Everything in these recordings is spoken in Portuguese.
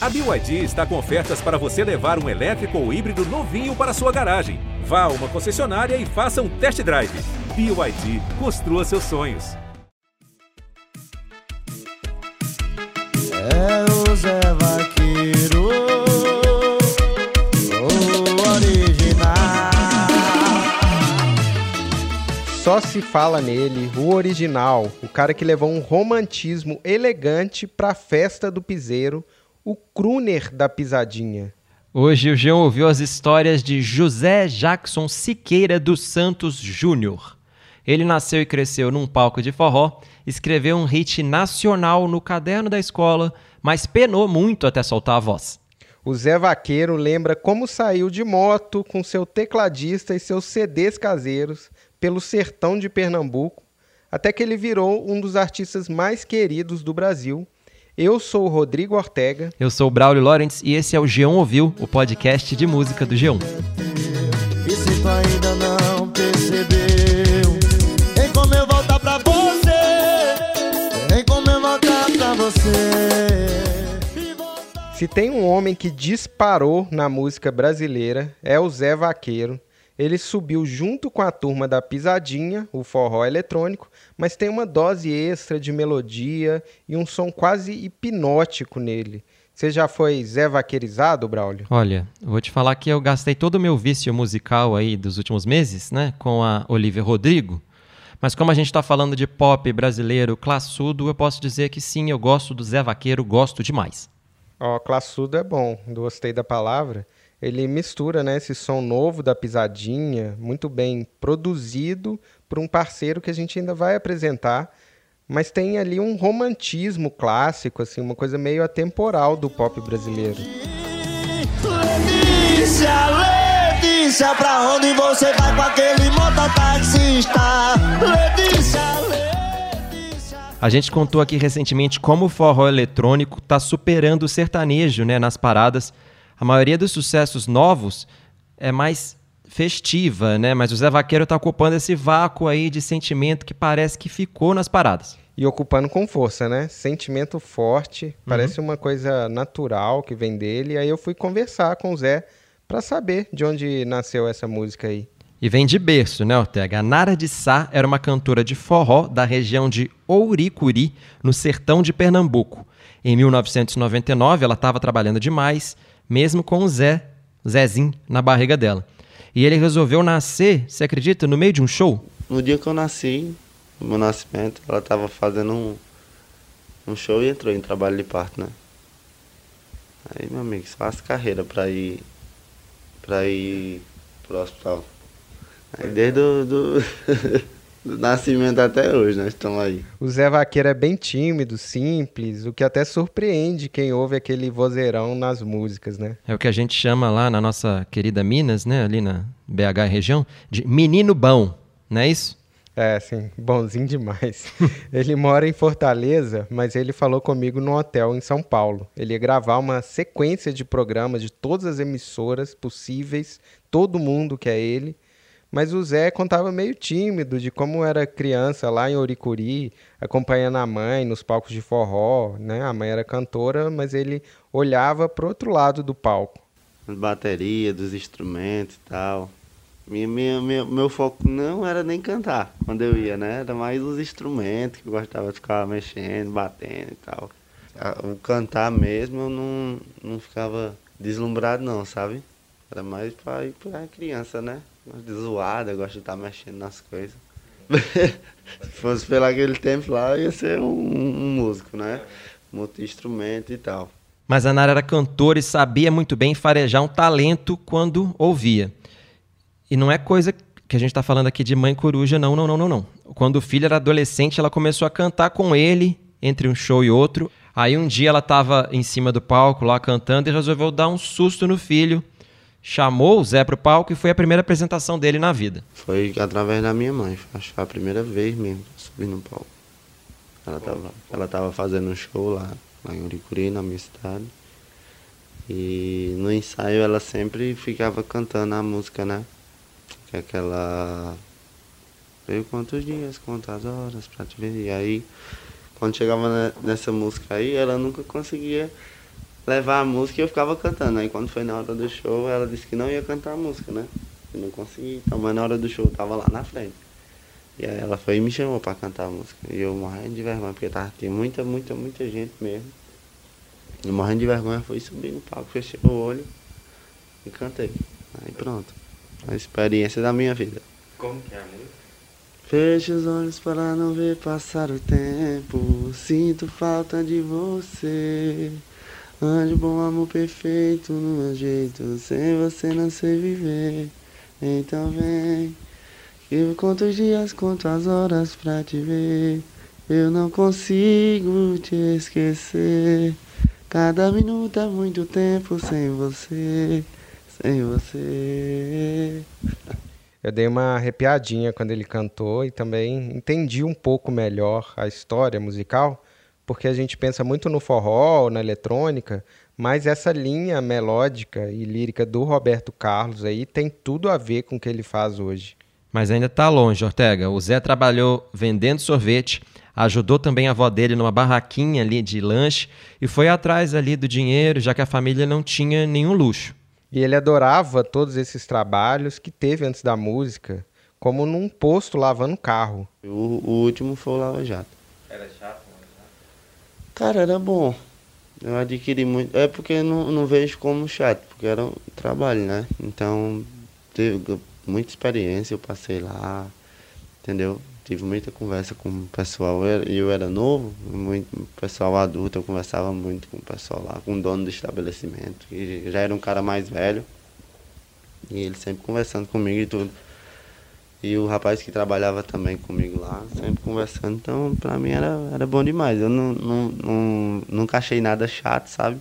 A BYD está com ofertas para você levar um elétrico ou híbrido novinho para sua garagem. Vá a uma concessionária e faça um test drive. BYD, construa seus sonhos. É o Zé Vaqueiro, o original. Só se fala nele, o original, o cara que levou um romantismo elegante pra festa do piseiro, o crooner da pisadinha. Hoje o João ouviu as histórias de José Jackson Siqueira dos Santos Júnior. Ele nasceu e cresceu num palco de forró, escreveu um hit nacional no caderno da escola, mas penou muito até soltar a voz. O Zé Vaqueiro lembra como saiu de moto com seu tecladista e seus CDs caseiros pelo sertão de Pernambuco, até que ele virou um dos artistas mais queridos do Brasil. Eu sou o Rodrigo Ortega. Eu sou o Braulio Lawrence e esse é o G1 Ouviu, o podcast de música do G1. E se tu ainda não percebeu, tem como eu voltar pra você? Tem como eu voltar pra você? Se tem um homem que disparou na música brasileira, é o Zé Vaqueiro. Ele subiu junto com a turma da Pisadinha, o forró eletrônico, mas tem uma dose extra de melodia e um som quase hipnótico nele. Você já foi Zé Vaqueirizado, Braulio? Olha, vou te falar que eu gastei todo o meu vício musical aí dos últimos meses, né, com a Olivia Rodrigo. Mas como a gente está falando de pop brasileiro classudo, eu posso dizer que sim, eu gosto do Zé Vaqueiro, gosto demais. Ó, classudo é bom, gostei da palavra. Ele mistura né, esse som novo da Pisadinha, muito bem produzido por um parceiro que a gente ainda vai apresentar, mas tem ali um romantismo clássico, assim, uma coisa meio atemporal do pop brasileiro. Letícia, Letícia, pra onde você vai com aquele mototaxista? Letícia, Letícia. A gente contou aqui recentemente como o forró eletrônico está superando o sertanejo né, nas paradas. A maioria dos sucessos novos é mais festiva, né? Mas o Zé Vaqueiro está ocupando esse vácuo aí de sentimento que parece que ficou nas paradas. E ocupando com força, né? Sentimento forte, parece uma coisa natural que vem dele. Aí eu fui conversar com o Zé para saber de onde nasceu essa música aí. E vem de berço, né, Ortega? A Nara de Sá era uma cantora de forró da região de Ouricuri, no sertão de Pernambuco. Em 1999, ela estava trabalhando demais, mesmo com o Zé, Zezinho, na barriga dela. E ele resolveu nascer, você acredita, no meio de um show? No dia que eu nasci, no meu nascimento, ela tava fazendo um, um show e entrou em trabalho de parto, né? Aí, meu amigo, só as carreiras pra ir, pra ir pro hospital. Aí desde o do, do nascimento até hoje, nós estamos aí. O Zé Vaqueiro é bem tímido, simples, o que até surpreende quem ouve aquele vozeirão nas músicas, né? É o que a gente chama lá na nossa querida Minas, né, ali na BH região, de menino bom, não é isso? É, sim, bonzinho demais. ele mora em Fortaleza, mas ele falou comigo no hotel em São Paulo. Ele ia gravar uma sequência de programas de todas as emissoras possíveis, todo mundo que é ele. Mas o Zé contava meio tímido de como era criança lá em Oricuri, acompanhando a mãe nos palcos de forró, né? A mãe era cantora, mas ele olhava pro outro lado do palco. As baterias, dos instrumentos e tal. Minha, minha, meu, meu foco não era nem cantar quando eu ia, né? Era mais os instrumentos que eu gostava de ficar mexendo, batendo e tal. O cantar mesmo eu não, não ficava deslumbrado não, sabe? Era mais pra ir pra criança, né? De zoada, gosto de estar mexendo nas coisas. Se fosse pelo aquele tempo lá, ia ser um, um músico, né? Multi-instrumento e tal. Mas a Nara era cantora e sabia muito bem farejar um talento quando ouvia. E não é coisa que a gente está falando aqui de mãe coruja, não, não, não, não, não. Quando o filho era adolescente, ela começou a cantar com ele, entre um show e outro. Aí um dia ela estava em cima do palco lá cantando e resolveu dar um susto no filho. Chamou o Zé pro palco e foi a primeira apresentação dele na vida. Foi através da minha mãe, acho que foi a primeira vez mesmo que eu subi no palco. Ela tava, ela tava fazendo um show lá, lá em Uricuri, na minha cidade. E no ensaio ela sempre ficava cantando a música, né? Que é aquela. Veio quantos dias, quantas horas pra te ver. E aí, quando chegava ne- nessa música aí, ela nunca conseguia levar a música e eu ficava cantando. Aí quando foi na hora do show, ela disse que não ia cantar a música, né? Eu não consegui. Então, mas na hora do show eu tava lá na frente. E aí ela foi e me chamou pra cantar a música. E eu morrendo de vergonha, porque tava, tinha muita, muita, muita gente mesmo. E morrendo de vergonha, fui subir no palco, fechei o olho e cantei. Aí pronto. A experiência da minha vida. Como que é a música? Feche os olhos para não ver passar o tempo. Sinto falta de você. Anjo bom, amor perfeito no meu jeito. Sem você não sei viver. Então vem. Eu conto os dias, conto as horas pra te ver. Eu não consigo te esquecer. Cada minuto é muito tempo sem você. Sem você. Eu dei uma arrepiadinha quando ele cantou e também entendi um pouco melhor a história musical, porque a gente pensa muito no forró, na eletrônica, mas essa linha melódica e lírica do Roberto Carlos aí tem tudo a ver com o que ele faz hoje. Mas ainda está longe, Ortega. O Zé trabalhou vendendo sorvete, ajudou também a avó dele numa barraquinha ali de lanche e foi atrás ali do dinheiro, já que a família não tinha nenhum luxo. E ele adorava todos esses trabalhos que teve antes da música, como num posto lavando carro. O, o último foi o Lava Jato. Era chato, Cara, era bom. Eu adquiri muito. É porque não, não vejo como chato, porque era um trabalho, né? Então, teve muita experiência, eu passei lá, entendeu? Tive muita conversa com o pessoal. Eu, eu era novo, muito pessoal adulto, eu conversava muito com o pessoal lá, com o dono do estabelecimento, que já era um cara mais velho. E ele sempre conversando comigo e tudo. E o rapaz que trabalhava também comigo lá, sempre conversando. Então, pra mim era, era bom demais. Eu não, não, não, nunca achei nada chato, sabe?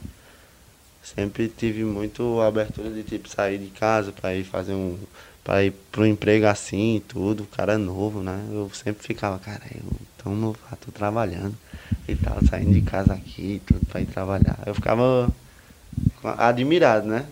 Sempre tive muito abertura de tipo sair de casa para ir fazer um. para ir pro emprego assim e tudo. O cara é novo, né? Eu sempre ficava, cara, eu tão novo, ah, tô trabalhando e tal, saindo de casa aqui e tudo pra ir trabalhar. Eu ficava admirado, né?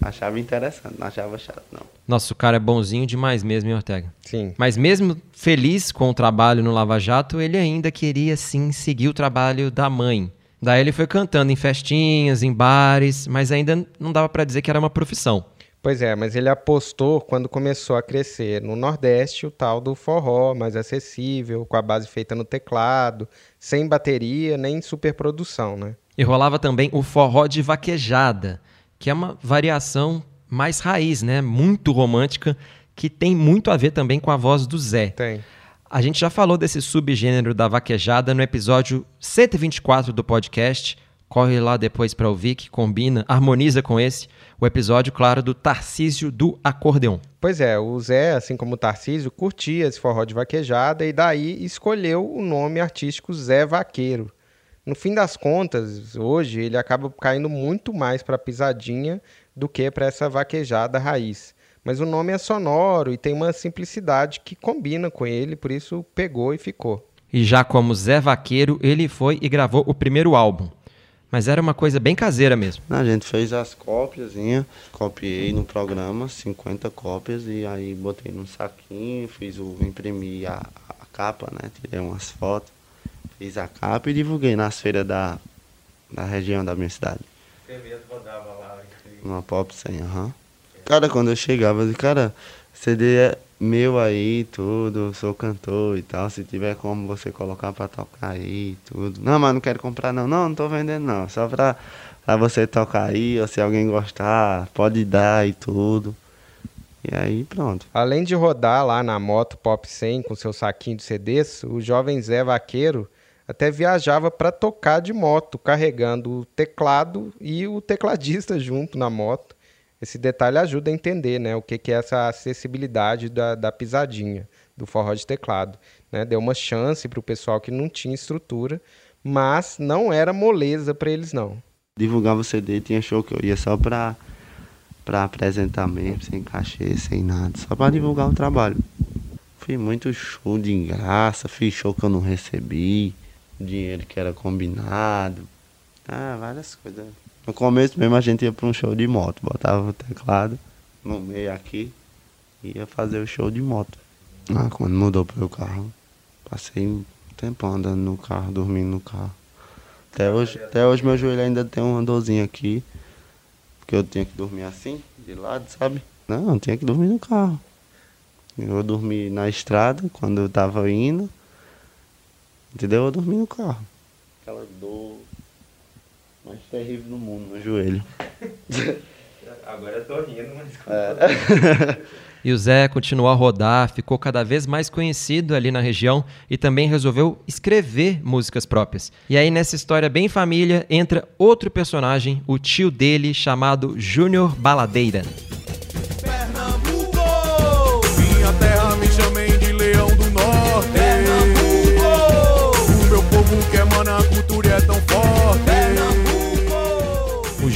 Achava interessante, não achava chato, não. Nossa, o cara é bonzinho demais mesmo, hein, Ortega? Sim. Mas mesmo feliz com o trabalho no Lava Jato, ele ainda queria sim seguir o trabalho da mãe. Daí ele foi cantando em festinhas, em bares, mas ainda não dava para dizer que era uma profissão. Pois é, mas ele apostou quando começou a crescer no Nordeste o tal do forró, mais acessível, com a base feita no teclado, sem bateria nem superprodução, né? E rolava também o forró de vaquejada, que é uma variação mais raiz, né? Muito romântica, que tem muito a ver também com a voz do Zé. Tem. A gente já falou desse subgênero da vaquejada no episódio 124 do podcast. Corre lá depois para ouvir, que combina, harmoniza com esse, o episódio, claro, do Tarcísio do Acordeon. Pois é, o Zé, assim como o Tarcísio, curtia esse forró de vaquejada e daí escolheu o nome artístico Zé Vaqueiro. No fim das contas, hoje ele acaba caindo muito mais para pisadinha do que para essa vaquejada raiz. Mas o nome é sonoro e tem uma simplicidade que combina com ele, por isso pegou e ficou. E já como Zé Vaqueiro, ele foi e gravou o primeiro álbum. Mas era uma coisa bem caseira mesmo. A gente fez as cópias, copiei no programa 50 cópias e aí botei num saquinho, fiz o imprimi a, a capa, né? Tirei umas fotos, fiz a capa e divulguei nas feiras da, da região da minha cidade. Uma pop 100, aham. Cara, quando eu chegava, eu disse, cara, CD é meu aí, tudo, sou cantor e tal. Se tiver como você colocar pra tocar aí, tudo. Não, mas não quero comprar não. Não, não tô vendendo não. Só pra, pra você tocar aí, ou se alguém gostar, pode dar e tudo. E aí pronto. Além de rodar lá na moto Pop 100 com seu saquinho de CDs, o jovem Zé Vaqueiro até viajava para tocar de moto, carregando o teclado e o tecladista junto na moto. Esse detalhe ajuda a entender né, o que, que é essa acessibilidade da, da pisadinha, do forró de teclado. Né? Deu uma chance para o pessoal que não tinha estrutura, mas não era moleza para eles não. Divulgava o CD, tinha show que eu ia só pra, pra apresentar mesmo, sem cachê, sem nada, só pra divulgar o trabalho. Fiz muito show de graça, fiz show que eu não recebi, dinheiro que era combinado, ah, várias coisas. No começo mesmo a gente ia pra um show de moto, botava o teclado no meio aqui e ia fazer o show de moto. Ah, quando mudou pro carro, passei um tempão andando no carro, dormindo no carro. Até hoje, até hoje meu joelho ainda tem uma dorzinha aqui. Porque eu tinha que dormir assim, de lado, sabe? Não, eu tinha que dormir no carro. Eu dormi na estrada quando eu tava indo. Entendeu? Eu dormi no carro. Aquela dor mais terrível do mundo no joelho. Agora eu tô rindo, mas. É. E o Zé continuou a rodar, ficou cada vez mais conhecido ali na região e também resolveu escrever músicas próprias. E aí, nessa história bem família, entra outro personagem, o tio dele, chamado Júnior Baladeira.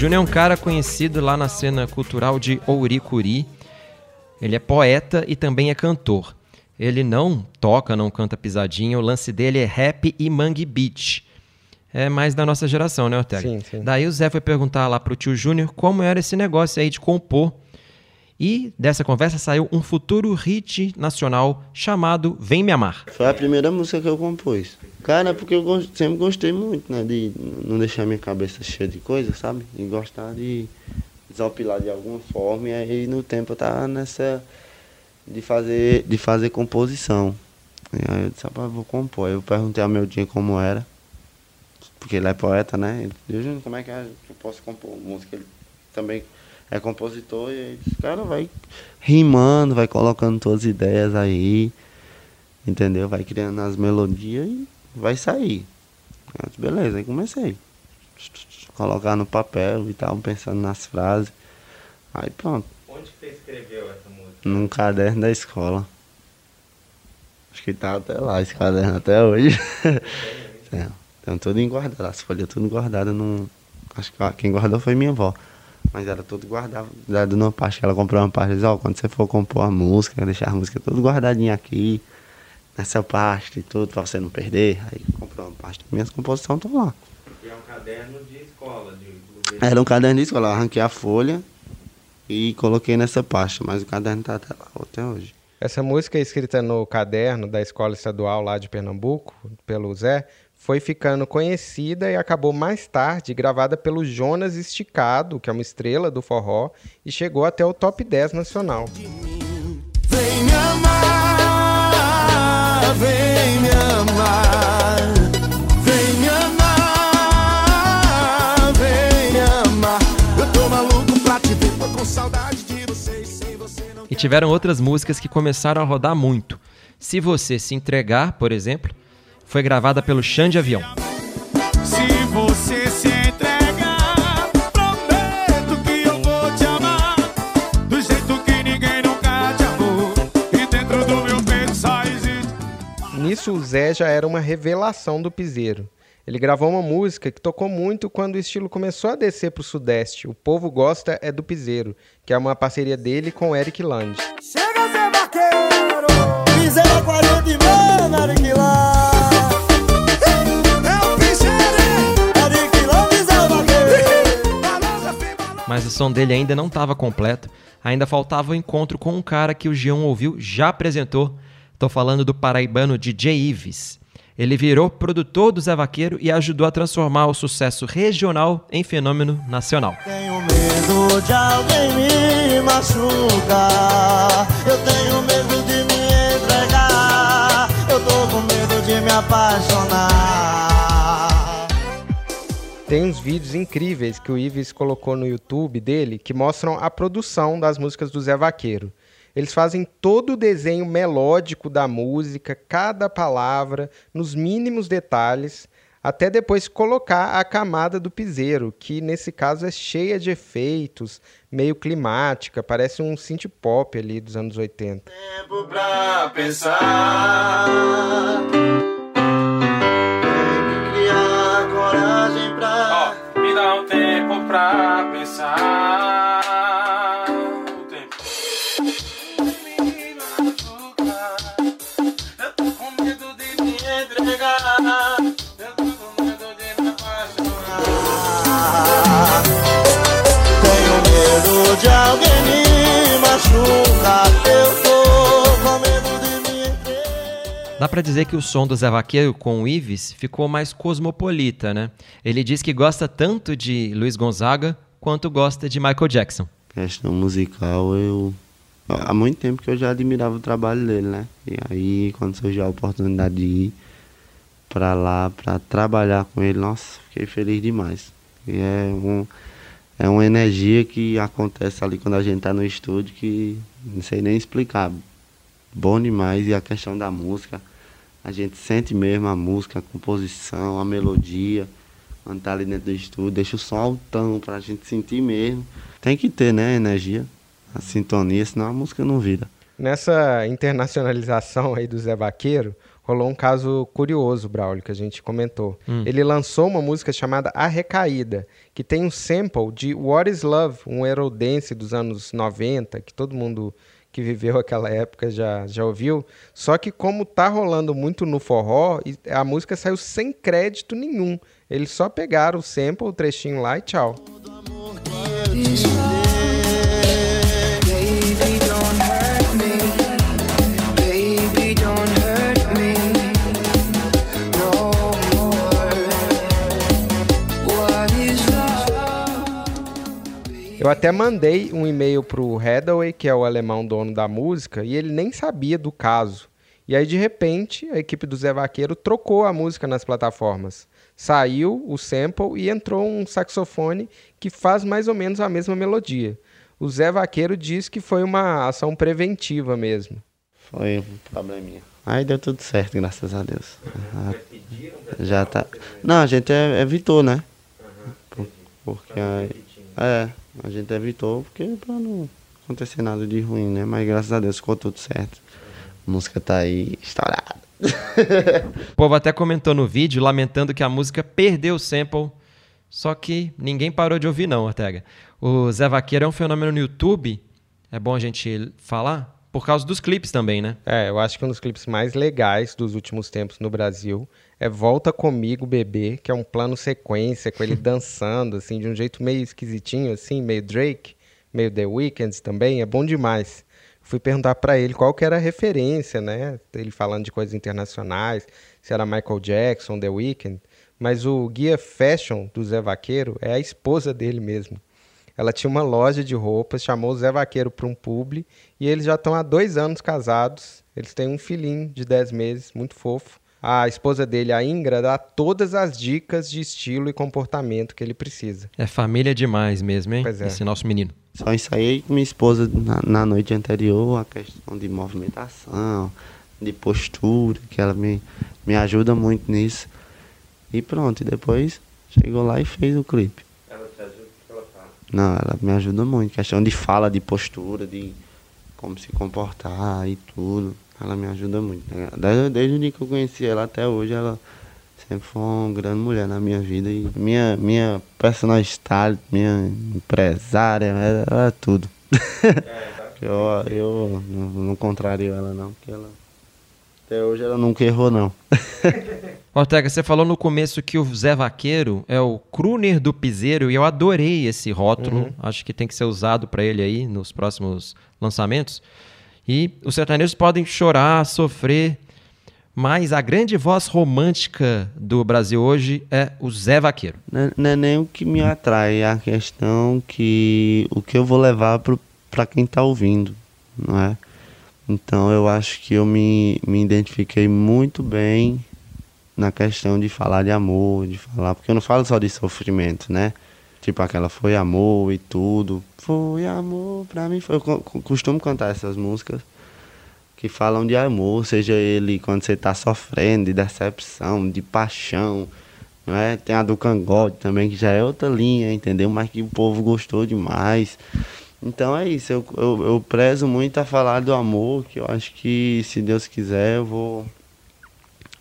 Júnior é um cara conhecido lá na cena cultural de Ouricuri. Ele é poeta e também é cantor. Ele não toca, não canta pisadinha, o lance dele é rap e mangue beat. É mais da nossa geração, né, Ortega? Sim, sim. Daí o Zé foi perguntar lá pro tio Júnior como era esse negócio aí de compor. E dessa conversa saiu um futuro hit nacional chamado Vem Me Amar. Foi a primeira música que eu compus. Cara, porque eu gos- sempre gostei muito, né? De não deixar minha cabeça cheia de coisa, sabe? E gostar de desopilar de alguma forma. E aí no tempo eu tava nessa de fazer, de fazer composição. E aí eu disse, rapaz, eu vou compor. Eu perguntei ao meu tio como era. Porque ele é poeta, né? Ele disse, como é que é eu posso compor música? Ele também é compositor e aí disse, cara, vai rimando, vai colocando suas ideias aí. Entendeu? Vai criando as melodias e vai sair. Eu disse, beleza, aí comecei. Colocar no papel e tal, pensando nas frases. Aí pronto, Onde que você escreveu essa música? num caderno da escola. Acho que tá até lá, esse caderno até hoje. é, tem tudo guardado, as folhas tudo guardadas num. Acho que quem guardou foi minha avó. Mas era tudo guardado, guardado numa pasta. que Ela comprou uma pasta e disse, ó, quando você for compor a música, deixar a música tudo guardadinha aqui, nessa pasta e tudo, pra você não perder. Aí comprou uma pasta. Minhas composições estão lá. É um caderno de escola, de Era um caderno de escola, eu arranquei a folha e coloquei nessa pasta, mas o caderno tá até lá, até hoje. Essa música escrita no caderno da escola estadual lá de Pernambuco, pelo Zé, foi ficando conhecida e acabou mais tarde gravada pelo Jonas Esticado, que é uma estrela do forró, e chegou até o top 10 nacional. E tiveram outras músicas que começaram a rodar muito. Se Você Se Entregar, por exemplo, foi gravada pelo Xande Avião. Se você se entregar, prometo que eu vou te amar do jeito que ninguém nunca te amou. E dentro do meu peito só existe. Nisso, o Zé já era uma revelação do piseiro. Ele gravou uma música que tocou muito quando o estilo começou a descer para o Sudeste. O Povo Gosta é do Piseiro, que é uma parceria dele com o Eric Land. Chega ser vaqueiro, piseira 40 e meio, Eric lá. É piseiro. Mas o som dele ainda não estava completo. Ainda faltava o encontro com um cara que o Gion ouviu, já apresentou. Tô falando do paraibano DJ Ives. Ele virou produtor do Zé Vaqueiro e ajudou a transformar o sucesso regional em fenômeno nacional. Tenho medo de alguém me machucar. Eu tenho medo de me entregar. Eu tô com medo de me apaixonar. Tem uns vídeos incríveis que o Ives colocou no YouTube dele que mostram a produção das músicas do Zé Vaqueiro. Eles fazem todo o desenho melódico da música, cada palavra, nos mínimos detalhes, até depois colocar a camada do piseiro, que nesse caso é cheia de efeitos, meio climática, parece um synth pop ali dos anos 80. Tempo pra pensar. Dá pra dizer que o som do Zé Vaqueiro com o Ives ficou mais cosmopolita, né? Ele diz que gosta tanto de Luiz Gonzaga quanto gosta de Michael Jackson. Questão musical, eu. Há muito tempo que eu já admirava o trabalho dele, né? E aí, quando surgiu a oportunidade de ir pra lá, pra trabalhar com ele, nossa, fiquei feliz demais. E é, um, é uma energia que acontece ali quando a gente tá no estúdio que não sei nem explicar. Bom demais. E a questão da música, a gente sente mesmo a música, a composição, a melodia. Quando tá ali dentro do estúdio, deixa o som altão pra gente sentir mesmo. Tem que ter, né, a energia, a sintonia, senão a música não vira. Nessa internacionalização aí do Zé Vaqueiro, rolou um caso curioso, Braulio, que a gente comentou. Ele lançou uma música chamada A Recaída, que tem um sample de What is Love, um Eurodance dos anos 90, que todo mundo que viveu aquela época já, já ouviu. Só que como tá rolando muito no forró, a música saiu sem crédito nenhum. Eles só pegaram o sample, o trechinho lá e tchau. Eu até mandei um e-mail pro Hathaway, que é o alemão dono da música, e ele nem sabia do caso. E aí, de repente, a equipe do Zé Vaqueiro trocou a música nas plataformas. Saiu o sample e entrou um saxofone que faz mais ou menos a mesma melodia. O Zé Vaqueiro diz que foi uma ação preventiva mesmo. Foi um probleminha. Aí deu tudo certo, graças a Deus. Já tá. Não, a gente é- evitou, né? Por- Porque aí, é, a gente evitou porque pra não acontecer nada de ruim, né? Mas graças a Deus ficou tudo certo. A música tá aí estourada. O povo até comentou no vídeo lamentando que a música perdeu o sample, só que ninguém parou de ouvir não, Ortega. O Zé Vaqueiro é um fenômeno no YouTube, é bom a gente falar, por causa dos clipes também, né? É, eu acho que um dos clipes mais legais dos últimos tempos no Brasil é Volta Comigo Bebê, que é um plano sequência com ele dançando, assim, de um jeito meio esquisitinho, assim, meio Drake, meio The Weeknd também, é bom demais. Fui perguntar pra ele qual que era a referência, né? Ele falando de coisas internacionais, se era Michael Jackson, The Weeknd, mas o guia fashion do Zé Vaqueiro é a esposa dele mesmo. Ela tinha uma loja de roupas, chamou o Zé Vaqueiro para um publi e eles já estão há dois anos casados. Eles têm um filhinho de 10 meses, muito fofo. A esposa dele, a Ingra, dá todas as dicas de estilo e comportamento que ele precisa. É família demais mesmo, hein? Pois é. Esse nosso menino. Só ensaiei com minha esposa na, na noite anterior a questão de movimentação, de postura, que ela me, me ajuda muito nisso. E pronto, e depois chegou lá e fez o clipe. Não, ela me ajuda muito. Questão de fala, de postura, de como se comportar e tudo. Ela me ajuda muito. né? Desde, desde o dia que eu conheci ela até hoje, ela sempre foi uma grande mulher na minha vida. E minha, minha personal style, minha empresária, ela, ela é tudo. eu, eu não, não contrario ela não, porque ela. Até hoje ela nunca errou não. Ortega, você falou no começo que o Zé Vaqueiro é o crooner do piseiro e eu adorei esse rótulo. Acho que tem que ser usado para ele aí nos próximos lançamentos. E os sertanejos podem chorar, sofrer, mas a grande voz romântica do Brasil hoje é o Zé Vaqueiro. Não é, não é nem o que me atrai, é a questão que o que eu vou levar pro, pra quem tá ouvindo, não é? Então eu acho que eu me, me identifiquei muito bem na questão de falar de amor, de falar, porque eu não falo só de sofrimento, né? Tipo aquela foi amor e tudo. Foi amor pra mim. Foi, eu co- co- costumo cantar essas músicas que falam de amor, seja ele quando você tá sofrendo, de decepção, de paixão, não é? Tem a do cangote também, que já é outra linha, entendeu? Mas que o povo gostou demais. Então é isso, eu, eu, eu prezo muito a falar do amor, que eu acho que se Deus quiser eu vou,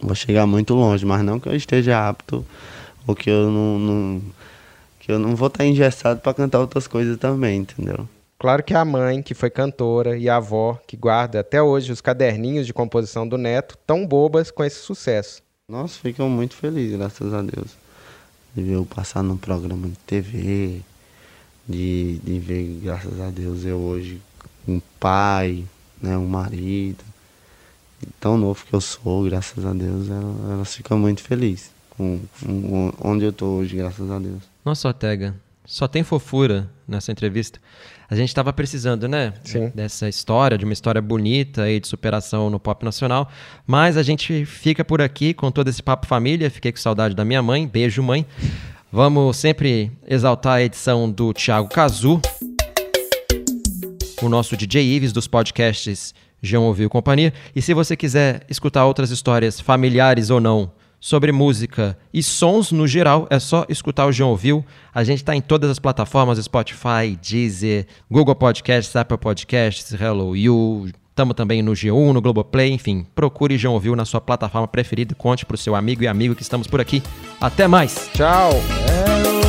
vou chegar muito longe, mas não que eu esteja apto ou que eu não, não- que eu não vou estar engessado para cantar outras coisas também, entendeu? Claro que a mãe, que foi cantora, e a avó, que guarda até hoje os caderninhos de composição do neto, tão bobas com esse sucesso. Nossa, fico muito feliz, graças a Deus. De ver eu passar num programa de TV, de, de ver, graças a Deus, eu hoje um pai, né, um marido. Tão novo que eu sou, graças a Deus, ela- elas ficam muito felizes com, com onde eu tô hoje, graças a Deus. Nossa, Ortega, só tem fofura nessa entrevista. A gente estava precisando, né? Sim. Dessa história, de uma história bonita aí de superação no pop nacional. Mas a gente fica por aqui com todo esse papo família. Fiquei com saudade da minha mãe. Beijo, mãe. Vamos sempre exaltar a edição do Thiago Cazu, o nosso DJ Ives dos podcasts João Ouviu Companhia. E se você quiser escutar outras histórias familiares ou não sobre música e sons no geral, é só escutar o João Ouviu. A gente está em todas as plataformas, Spotify, Deezer, Google Podcasts, Apple Podcasts, Hello You. Estamos também no G1, no Globoplay, enfim. Procure João Ouviu na sua plataforma preferida e conte para o seu amigo e amigo que estamos por aqui. Até mais! Tchau! É